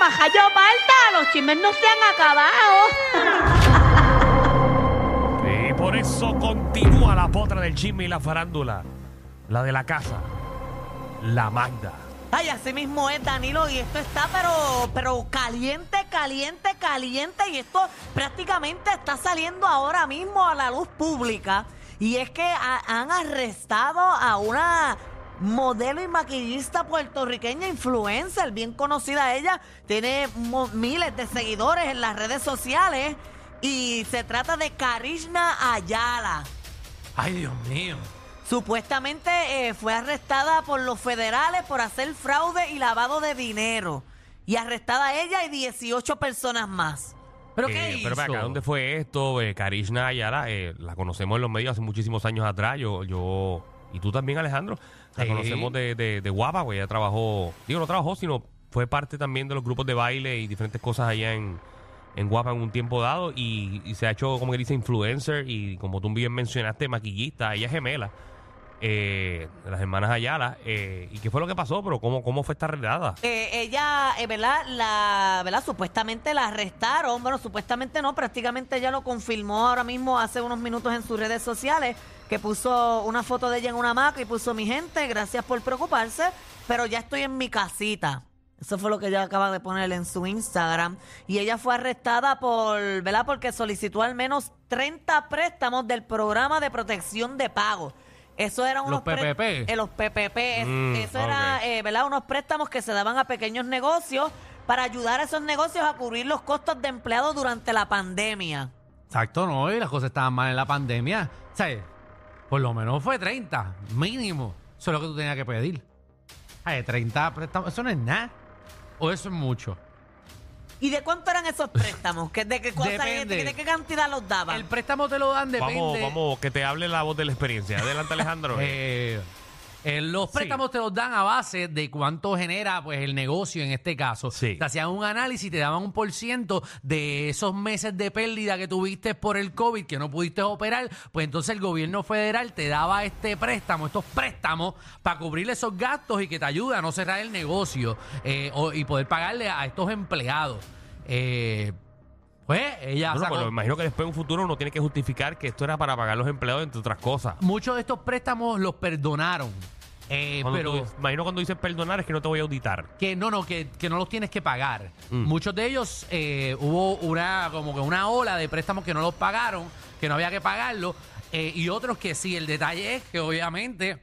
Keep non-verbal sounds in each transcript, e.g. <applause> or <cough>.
majayo falta, los chismes no se han acabado. <laughs> Y por eso continúa la potra del chisme y la farándula. La de la casa. La Magda. Ay, así mismo es, Danilo, y esto está pero, pero caliente, caliente, caliente, y esto prácticamente está saliendo ahora mismo a la luz pública. Y es que ha- han arrestado a una modelo y maquillista puertorriqueña influencer, bien conocida ella, tiene miles de seguidores en las redes sociales, y se trata de Karishna Ayala. Ay, Dios mío. Supuestamente eh, fue arrestada por los federales por hacer fraude y lavado de dinero. Y arrestada ella y 18 personas más. ¿Pero Eh, qué hizo? Pero acá, ¿dónde fue esto? Eh, Karishna Ayala, eh, la conocemos en los medios hace muchísimos años atrás. Yo, yo y tú también, Alejandro, la Sí. conocemos de, de, de Guapa, güey. Ella trabajó, digo, no trabajó, sino fue parte también de los grupos de baile y diferentes cosas allá en, en Guapa en un tiempo dado. Y, y se ha hecho, como que dice, influencer y como tú bien mencionaste, maquillista. Ella es gemela. Eh, de las hermanas Ayala. Eh, ¿Y qué fue lo que pasó? Pero ¿cómo, cómo fue esta redada? Eh, ella, eh, ¿verdad? La, ¿verdad? Supuestamente la arrestaron. Bueno, supuestamente no, prácticamente ella lo confirmó ahora mismo hace unos minutos en sus redes sociales, que puso una foto de ella en una hamaca y puso mi gente, gracias por preocuparse, pero ya estoy en mi casita. Eso fue lo que ella acaba de poner en su Instagram. Y ella fue arrestada por, ¿verdad? Porque solicitó al menos 30 préstamos del programa de protección de pago. Eso eran Los unos pré- PPP. eh, los PPP. Mm, eso era, eh, ¿verdad? Unos préstamos que se daban a pequeños negocios para ayudar a esos negocios a cubrir los costos de empleados durante la pandemia. Exacto, no, y las cosas estaban mal en la pandemia. O sea, por lo menos fue 30, mínimo. Eso es lo que tú tenías que pedir. Ay, 30 préstamos, eso no es nada. O eso es mucho. ¿Y de cuánto eran esos préstamos? ¿Que- ¿De qué cosa, Depende. de, de qué cantidad los daban? El préstamo te lo dan, depende. Vamos, vamos, que te hable la voz de la experiencia. Adelante, Alejandro. <laughs> Eh, eh, los préstamos te los dan a base de cuánto genera pues el negocio en este caso. Sí. Te hacían un análisis y te daban un por ciento de esos meses de pérdida que tuviste por el COVID, que no pudiste operar, pues entonces el gobierno federal te daba este préstamo, estos préstamos para cubrir esos gastos y que te ayude a no cerrar el negocio eh, o- y poder pagarle a estos empleados. Eh, pues ella Bueno, sacó- pero imagino que después en un futuro uno tiene que justificar que esto era para pagar los empleados, entre otras cosas. muchos de estos préstamos los perdonaron. Eh, Cuando pero tú- imagino cuando dices perdonar es que no te voy a auditar. Que no, no, que, que no los tienes que pagar. Mm. Muchos de ellos eh, hubo una como que una ola de préstamos que no los pagaron, que no había que pagarlo, eh, y otros que sí. El detalle es que obviamente,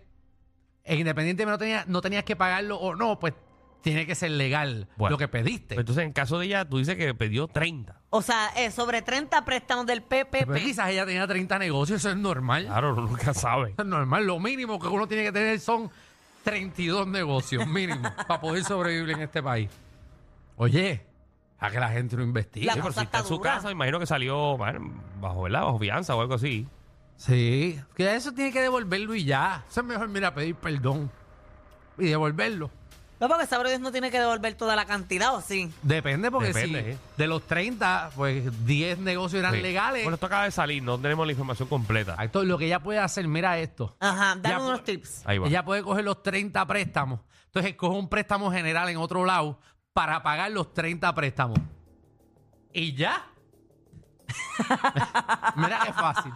eh, independientemente no, tenía, no tenías que pagarlo o no, pues tiene que ser legal Bueno. lo que pediste. Entonces, en caso de ella, tú dices que pidió 30. O sea, eh, sobre 30 préstamos del PPP. Pero quizás ella tenía 30 negocios, eso es normal. Claro, uno nunca sabe. Eso es normal. Lo mínimo que uno tiene que tener son 32 negocios mínimo <laughs> para poder sobrevivir en este país. Oye, a que la gente lo investigue. La Sí, pero cosa si está en su dura. casa, imagino que salió bueno, bajo, ¿verdad? Bajo fianza o algo así. Sí, que eso tiene que devolverlo y ya. Eso es mejor, mira, pedir perdón y devolverlo. No, porque sabrá Dios no tiene que devolver toda la cantidad, ¿o sí? Depende, porque Depende, si ¿eh? de los 30, pues 10 negocios eran Sí. legales. Bueno, esto acaba de salir, no tenemos la información completa. Esto, lo que ella puede hacer, mira esto. Ajá, dame Ya, unos tips. Ahí va. Ella puede coger los 30 préstamos. Entonces, coge un préstamo general en otro lado para pagar los 30 préstamos. Y ya. <laughs> Mira qué fácil.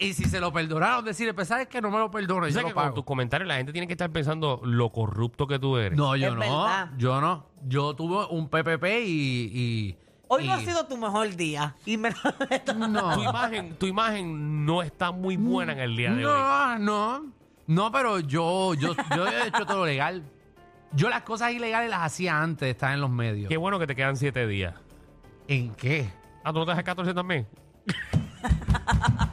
Y si se lo perdonaron, decirle, pues sabes que no me lo perdono, yo lo que con pago. tus comentarios la gente tiene que estar pensando lo corrupto que tú eres. No, yo Es no. verdad. Yo no. Yo tuve un PPP y. y- Hoy no y- ha sido tu mejor día. Y me <laughs> Tu No. imagen, tu imagen no está muy buena en el día de hoy. No, no. No, pero yo, yo, yo he hecho todo legal. Yo las cosas ilegales las hacía antes de estar en los medios. Qué bueno que te quedan siete días. ¿En qué? Ah, ¿tú no te dejas 14 también? <laughs>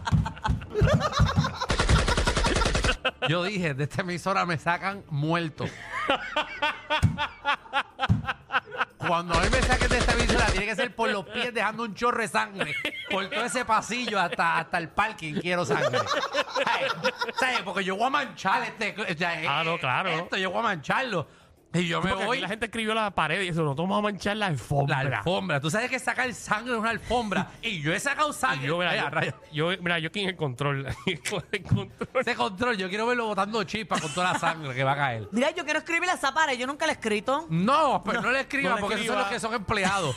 <laughs> Yo dije, de esta emisora me sacan muerto. Cuando a mí me saquen de esta emisora, tiene que ser por los pies dejando un chorro de sangre. Por todo ese pasillo hasta, hasta el parking quiero sangre. ¿Sabes? ¿Sabes? Porque yo voy a manchar este. Ah, no, claro. Esto, yo voy a mancharlo. Y yo me Porque aquí voy. la gente escribió la pared y eso, no vamos a manchar la alfombra. La alfombra. Tú sabes que sacar sangre de una alfombra. <laughs> y yo he sacado Y sangre. yo, mira, Ay, yo, rayos. yo, mira, yo aquí en el control. <laughs> el control. Ese control, yo quiero verlo botando chispas con toda la sangre que va a caer. Mira, yo quiero escribirle a esa pared, yo nunca le he escrito. No, pero no, le escriba no le porque esos son escriba. los que son empleados.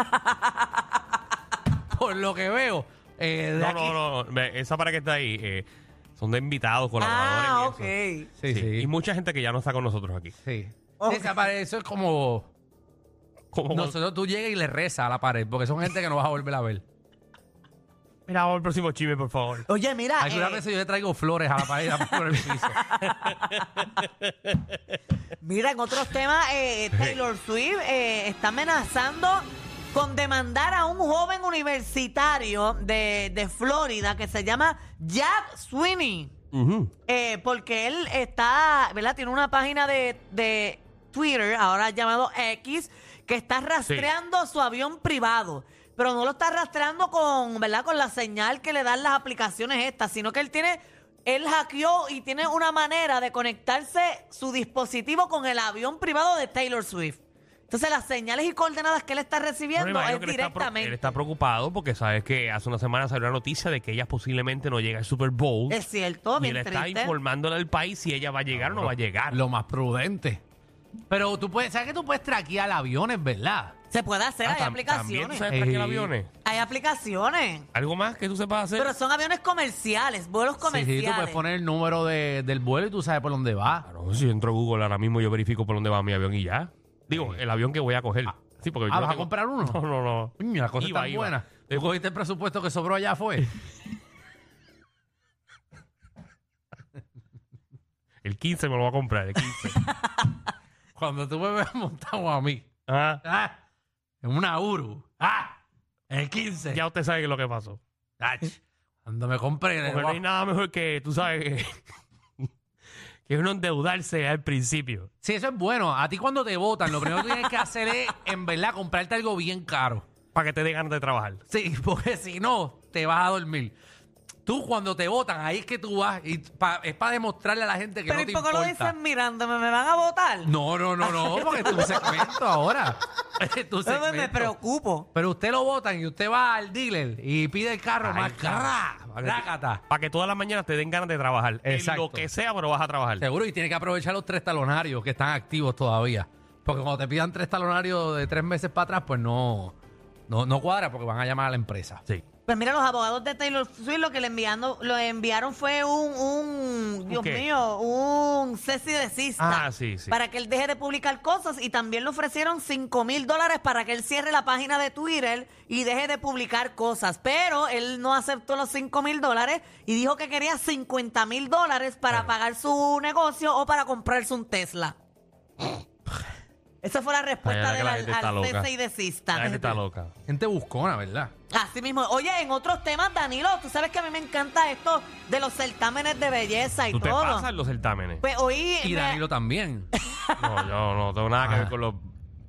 <laughs> Por lo que veo. eh, de No, aquí- no, no. ve, Esa pared que está ahí eh, son de invitados, colaboradores. Ah, y ok. eso. Sí, sí. Y mucha gente que ya no está con nosotros aquí. Sí. Ok. Esa pared, eso es como. Como Nosotros tú llegas y le rezas a la pared porque son gente que no vas a volver a ver. Mira, vamos al próximo chisme, por favor. Oye, mira, Algunas eh, veces yo le traigo flores a la pared <laughs> y la pongo en el piso. mira, en otros temas, eh, Taylor Swift eh, está amenazando con demandar a un joven universitario de, de Florida que se llama Jack Sweeney. Ujú. Eh, porque él está, ¿verdad? Tiene una página de, de Twitter, ahora llamado X, que está rastreando su avión privado. Pero no lo está rastreando con, ¿verdad? Con la señal que le dan las aplicaciones estas, sino que él tiene, él hackeó y tiene una manera de conectarse su dispositivo con el avión privado de Taylor Swift. Entonces las señales y coordenadas que él está recibiendo es que él está, pro- directamente. él está preocupado porque sabes que hace una semana salió la noticia de que ella posiblemente no llega al Super Bowl. Es cierto, y bien él está informándole al país si ella va a llegar o no va a llegar. Lo más prudente. Pero tú puedes, ¿sabes que tú puedes traquear aviones, verdad? Se puede hacer, Ah, hay tam- aplicaciones. También tú sabes traquear Eh, aviones. Hay aplicaciones. ¿Algo más que tú sepas hacer? Pero son aviones comerciales, vuelos Sí, comerciales. sí, tú puedes poner el número de- del vuelo y tú sabes por dónde va. Claro, si yo entro a Google ahora mismo yo verifico por dónde va mi avión y ya. Digo, el avión que voy a coger. sí, porque ah, yo ¿vas a tengo- comprar uno? <laughs> No, no, no. Coño, la cosa Iba, está iba. buena. ¿Tú cogiste el presupuesto que sobró allá fue? <laughs> El 15 me lo voy a comprar, el 15. <laughs> Cuando tú me ves montado a mí. ah, Ah, en una Uru. Ah, en el 15. ya usted sabe lo que pasó. Ach, Cuando me compré. Porque no hay nada mejor que, tú sabes, que, <laughs> que uno endeudarse al principio. Sí, eso es bueno. A ti cuando te votan, lo primero que tienes que hacer es, en verdad, comprarte algo bien caro. Para que te dé ganas de trabajar. Sí, <laughs> porque si no, te vas a dormir. Tú cuando te votan, ahí es que tú vas. Y pa- es para demostrarle a la gente que Pero no ¿y te por qué lo dicen mirándome? ¿Me van a votar? No, no, no, no, <laughs> porque es tu segmento ahora. Es tu me- me segmento. preocupo. Pero usted lo votan y usted va al dealer y pide el carro Ay, más caro. Para que todas las mañanas te den ganas de trabajar. En Exacto. lo que sea, pero vas a trabajar. Seguro, y tiene que aprovechar los tres talonarios que están activos todavía. Porque cuando te pidan tres talonarios de tres meses para atrás, pues no, no, no cuadra porque van a llamar a la empresa. Sí. Pues mira, los abogados de Taylor Swift lo que le enviando, lo enviaron fue un, un Dios qué? mío, un cese desista. Ah, sí, sí. Para que él deje de publicar cosas y también le ofrecieron 5 mil dólares para que él cierre la página de Twitter y deje de publicar cosas. Pero él no aceptó los 5 mil dólares y dijo que quería 50 mil dólares para pagar su negocio o para comprarse un Tesla. Esa fue la respuesta Ay, del la gente está al loca. cese y desista. La gente está loca. Gente buscona, ¿verdad? Así mismo. Oye, en otros temas, Danilo, tú sabes que a mí me encanta esto de los certámenes de belleza y Tú te todo. pasas los certámenes. Pues hoy, Y me- Danilo también. <laughs> No, yo no tengo nada que ver con los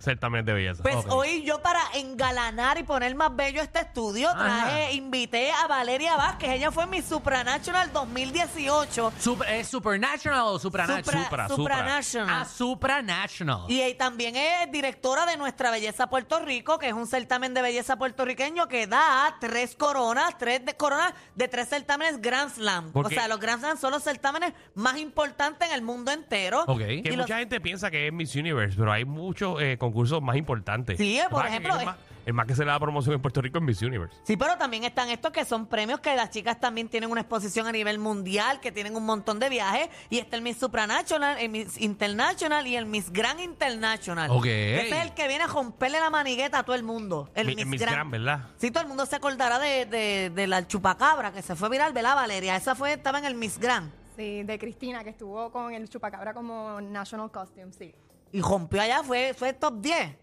certámenes de belleza. pues Ok. hoy yo para engalanar y poner más bello este estudio, traje, Ajá. invité a Valeria Vázquez. Ella fue mi Supranational 2018. Super- ¿Es Supernatural o Supranational? Supra- Supra, Supranational. Ah, Supranational. Y eh, también es directora de Nuestra Belleza Puerto Rico, que es un certamen de belleza puertorriqueño que da tres coronas, tres de coronas de tres certámenes Grand Slam. ¿Por O sea, los Grand Slam son los certámenes más importantes en el mundo entero. Ok. Que y los- mucha gente piensa que es Miss Universe, pero hay muchos eh, concursos más importantes. Sí, por ejemplo, El más, el más que se le da promoción en Puerto Rico es Miss Universe. Sí, pero también están estos que son premios que las chicas también tienen una exposición a nivel mundial, que tienen un montón de viajes. Y está el Miss Supranational, el Miss International y el Miss Grand International. Ok. Ese es el que viene a romperle la manigueta a todo el mundo. El Mi- Miss, Miss Grand. Grand, ¿verdad? Sí, todo el mundo se acordará de, de- de la chupacabra que se fue viral, ¿verdad, Valeria? Esa fue, estaba en el Miss Grand. Sí, de Cristina, que estuvo con el chupacabra como National Costume, sí. Y rompió allá, fue, fue top 10.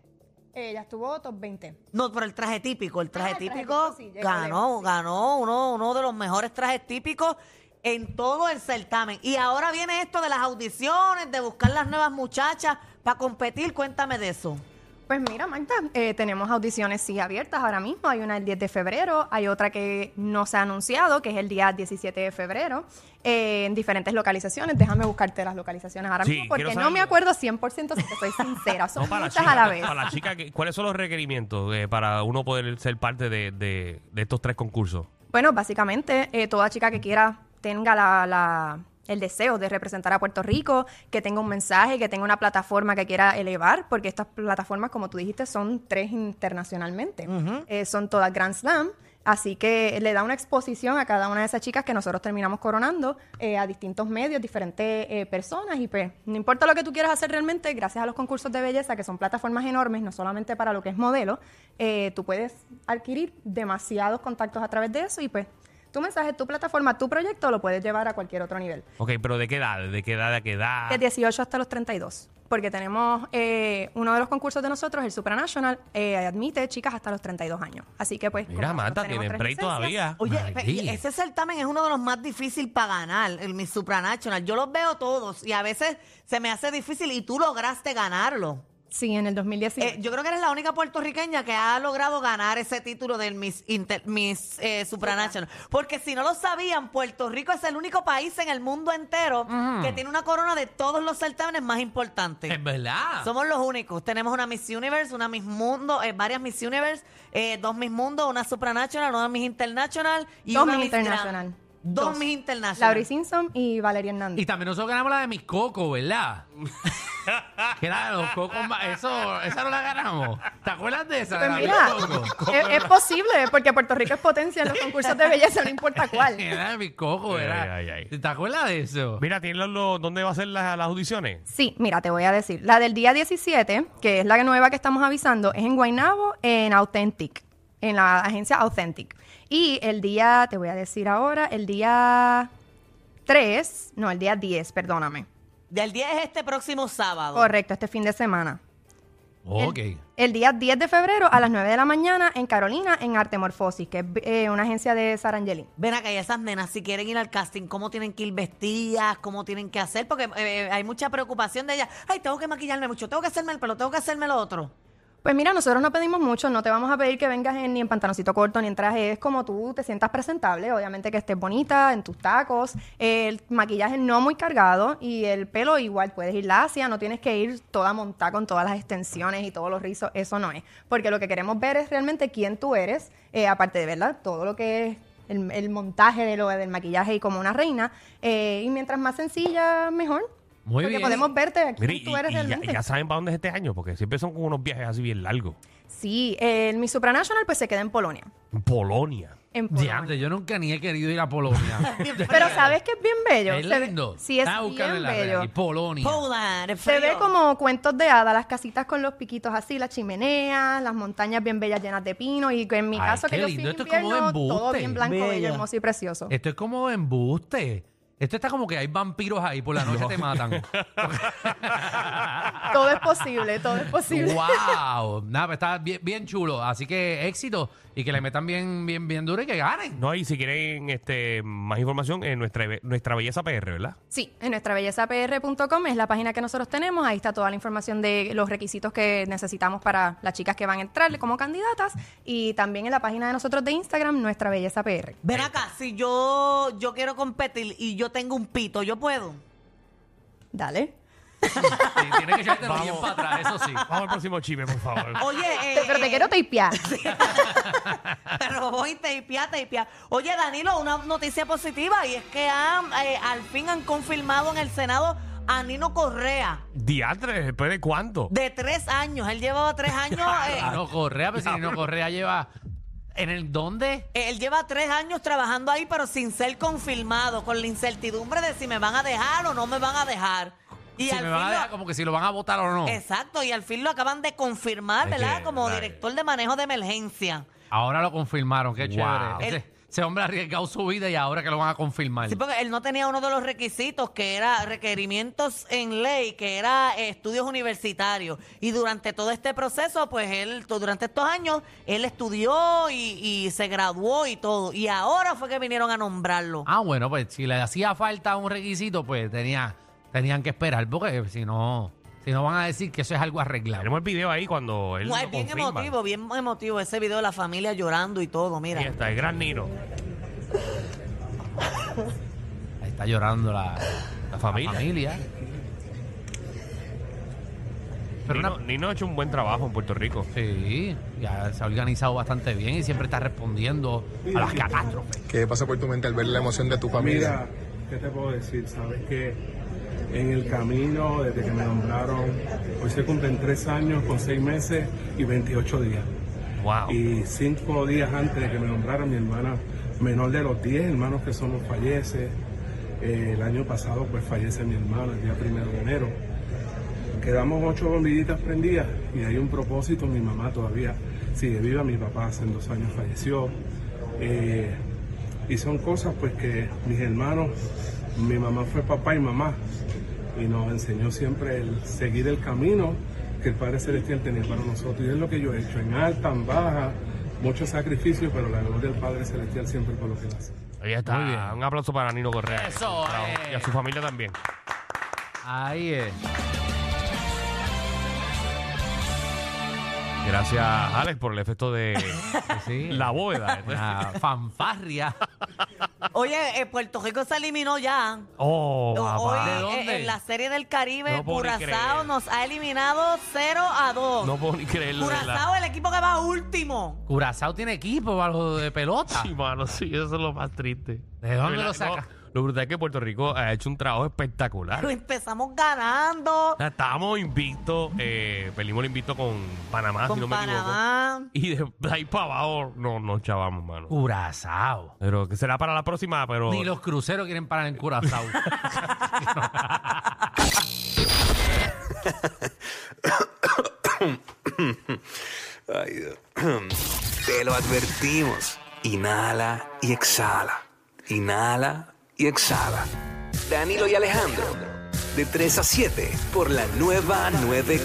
Ella estuvo top 20. No, pero el traje típico, el traje Ah, el traje típico típico sí, llegó ganó, lejos, sí. ganó uno, uno de los mejores trajes típicos en todo el certamen. Y ahora viene esto de las audiciones, de buscar las nuevas muchachas para competir. Cuéntame de eso. Pues mira, Magda, eh, tenemos audiciones sí abiertas ahora mismo. Hay una el 10 de febrero, hay otra que no se ha anunciado, que es el día 17 de febrero, eh, en diferentes localizaciones. Déjame buscarte las localizaciones ahora Sí, mismo, porque no me acuerdo 100% si te soy sincera. <laughs> Son No, para la muchas chica, a la vez. Para la chica, ¿cuáles son los requerimientos eh, para uno poder ser parte de, de- de estos tres concursos? Bueno, básicamente, eh, toda chica que quiera tenga la, la- el deseo de representar a Puerto Rico, que tenga un mensaje, que tenga una plataforma que quiera elevar, porque estas plataformas, como tú dijiste, son tres internacionalmente. Eh, son todas Grand Slam. Así que le da una exposición a cada una de esas chicas que nosotros terminamos coronando eh, a distintos medios, diferentes eh, personas. Y pues, no importa lo que tú quieras hacer realmente, gracias a los concursos de belleza, que son plataformas enormes, no solamente para lo que es modelo, eh, tú puedes adquirir demasiados contactos a través de eso y pues tu mensaje, tu plataforma, tu proyecto lo puedes llevar a cualquier otro nivel. Ok, pero ¿de qué edad? ¿De qué edad? ¿De qué edad? De 18 hasta los 32. Porque tenemos eh, uno de los concursos de nosotros, el Supranational, eh, admite chicas hasta los 32 años. Así que pues... Mira, tienen tres break licencias, todavía. Oye, María. ese certamen es uno de los más difíciles para ganar, el Miss Supranational. Yo los veo todos y a veces se me hace difícil y tú lograste ganarlo. Sí, en el 2019. Eh, yo creo que eres la única puertorriqueña que ha logrado ganar ese título del Miss, Inter- Miss eh, Supranational. Porque si no lo sabían, Puerto Rico es el único país en el mundo entero que tiene una corona de todos los certámenes más importantes. Es verdad. Somos los únicos. Tenemos una Miss Universe, una Miss Mundo, eh, varias Miss Universe, eh, dos Miss Mundo, una Supranational, una Miss International y Dos una Miss. International. Dos, Dos. Miss International. Lauri Simpson y Valeria Hernández. Y también nosotros ganamos la de mis cocos, ¿verdad? <laughs> <laughs> era cocos más. Eso, esa no la ganamos. ¿Te acuerdas de esa? Pues la mira, es, es posible, porque Puerto Rico es potencia en los concursos de belleza, no importa <laughs> cuál. Era de mis cocos, ¿verdad? Ay, ay, ay. ¿Te acuerdas de eso? Mira, ¿tienes los- los- dónde va a ser la- las audiciones? Sí, mira, te voy a decir. La del día 17, que es la nueva que estamos avisando, es en Guaynabo, en Authentic, en la agencia Authentic. Y el día, te voy a decir ahora, el día 3, no, el día 10, perdóname. Del 10 es este próximo sábado. Correcto, este fin de semana. Ok. El, el día 10 de febrero a las 9 de la mañana en Carolina, en Artemorfosis, que es eh, una agencia de Sara Angelin. Ven acá, y esas nenas, si quieren ir al casting, ¿cómo tienen que ir vestidas? ¿Cómo tienen que hacer? Porque eh, hay mucha preocupación de ellas. Ay, tengo que maquillarme mucho, tengo que hacerme el pelo, tengo que hacerme lo otro. Pues mira, nosotros no pedimos mucho, no te vamos a pedir que vengas en- ni en pantaloncito corto ni en traje, es como tú te sientas presentable, obviamente que estés bonita, en tus tacos, el maquillaje no muy cargado y el pelo igual, puedes ir lacia, no tienes que ir toda montada con todas las extensiones y todos los rizos, eso no es, porque lo que queremos ver es realmente quién tú eres, eh, aparte de verdad, todo lo que es el, el montaje de lo, del maquillaje y como una reina, eh, y mientras más sencilla, mejor. Muy porque bien. podemos verte y, tú eres y ya, realmente. ya saben para dónde es este año, porque siempre son como unos viajes así bien largos. Sí, el Miss Supranational pues se queda en Polonia. En Polonia. En Polonia. Diante, yo nunca ni he querido ir a Polonia. <laughs> <laughs> Pero sabes que es bien bello. es Se ve- lindo. sí, es bien bello. aquí, Polonia. Poland, Se ve como cuentos de hadas, las casitas con los piquitos así, las chimeneas, las montañas bien bellas llenas de pino y que en mi Ay, caso que yo fui lindo. en Esto es como invierno, todo bien blanco, bello, hermoso y precioso. Esto es como embuste. Esto está como que hay vampiros ahí por la noche te matan. <laughs> Todo es posible, todo es posible. wow. Nada, pues está bien, bien chulo. Así que éxito y que le metan bien, bien, bien duro y que ganen. No, y si quieren este más información en nuestra, nuestra belleza PR, ¿verdad? Sí, en nuestra bellezapr.com es la página que nosotros tenemos. Ahí está toda la información de los requisitos que necesitamos para las chicas que van a entrar como candidatas. Y también en la página de nosotros de Instagram, nuestra belleza PR. Ven acá, si yo, yo quiero competir y yo tengo un pito, ¿yo puedo? Dale. Sí, tienes que echarte bien para atrás, eso sí. Vamos al próximo chisme, por favor. Oye, eh, Te- pero te eh, quiero tapear. <laughs> Pero voy teipia, teipia. Oye, Danilo, una noticia positiva y es que han, eh, al fin han confirmado en el Senado a Nino Correa Diantre, ¿después de cuánto? de tres años. Él llevaba tres años. <laughs> eh, No Correa, pero si no Correa lleva. ¿En el dónde? él lleva tres años trabajando ahí, pero sin ser confirmado, con la incertidumbre de si me van a dejar o no me van a dejar. Y si al me van a fin dejar lo- como que si lo van a votar o no. Exacto, y al fin lo acaban de confirmar, Es ¿verdad? que, Como director de manejo de emergencia. Ahora lo confirmaron, qué Wow. chévere. El- Ese, ese hombre ha arriesgado su vida y ahora que lo van a confirmar. Sí, porque él no tenía uno de los requisitos que era requerimientos en ley, que era eh, estudios universitarios. Y durante todo este proceso, pues él, durante estos años, él estudió y, y se graduó y todo. Y ahora fue que vinieron a nombrarlo. Ah, bueno, pues si le hacía falta un requisito, pues tenía, tenían que esperar, porque si no, si no van a decir que eso es algo arreglado. Tenemos el video ahí cuando él No, lo bien confirma. emotivo, bien emotivo ese video de la familia llorando y todo, mira. Ahí está, el gran Nino. Ahí está llorando la, La familia. familia. Pero Nino, una- Nino ha hecho un buen trabajo en Puerto Rico. Sí, ya se ha organizado bastante bien y siempre está respondiendo a las catástrofes. ¿Qué pasa por tu mente al ver la emoción de tu familia? Mira, ¿qué te puedo decir? Sabes que en el camino, desde que me nombraron, hoy se cumplen tres años con seis meses y 28 días. Wow. Y cinco días antes de que me nombraran, mi hermana menor de los 10 hermanos que somos fallece. Eh, el año pasado pues fallece mi hermano el día primero de enero. Quedamos ocho bombillitas prendidas y hay un propósito, mi mamá todavía sigue viva, mi papá hace dos años falleció. Eh, y son cosas pues que mis hermanos, mi mamá fue papá y mamá y nos enseñó siempre el seguir el camino que el Padre Celestial tenía para nosotros. Y es lo que yo he hecho, en alta, en baja, muchos sacrificios, pero la gloria del Padre Celestial siempre por lo que hace. Ahí está. Muy bien. Un aplauso para Nino Correa. Eso. Y a su familia también. Ahí es. Gracias, Alex, por el efecto de <laughs> Sí. la bóveda. Una fanfarria. Oye, eh, Puerto Rico se eliminó ya. Oh, Hoy, papá. ¿De eh, dónde? en la serie del Caribe, No puedo ni Curazao creer. nos ha eliminado 0 a 2. No puedo ni creerlo. de verdad. Curazao, el equipo que va último. Curazao tiene equipo para lo de pelota. Sí, mano, sí, eso es lo más triste. ¿De dónde lo saca? Lo brutal es que Puerto Rico ha hecho un trabajo espectacular. Pero empezamos ganando O sea, Estábamos invictos, eh, perdimos el invicto con Panamá, si no me equivoco. Panamá. Y de ahí para abajo no nos chavamos, mano. Curazao. Pero que será para la próxima, pero... Ni los cruceros quieren parar en Curazao. <laughs> Ay, Dios. Te lo advertimos. Inhala y exhala. Inhala y exhala. Danilo y Alejandro. De 3 a 7 por la nueva 94.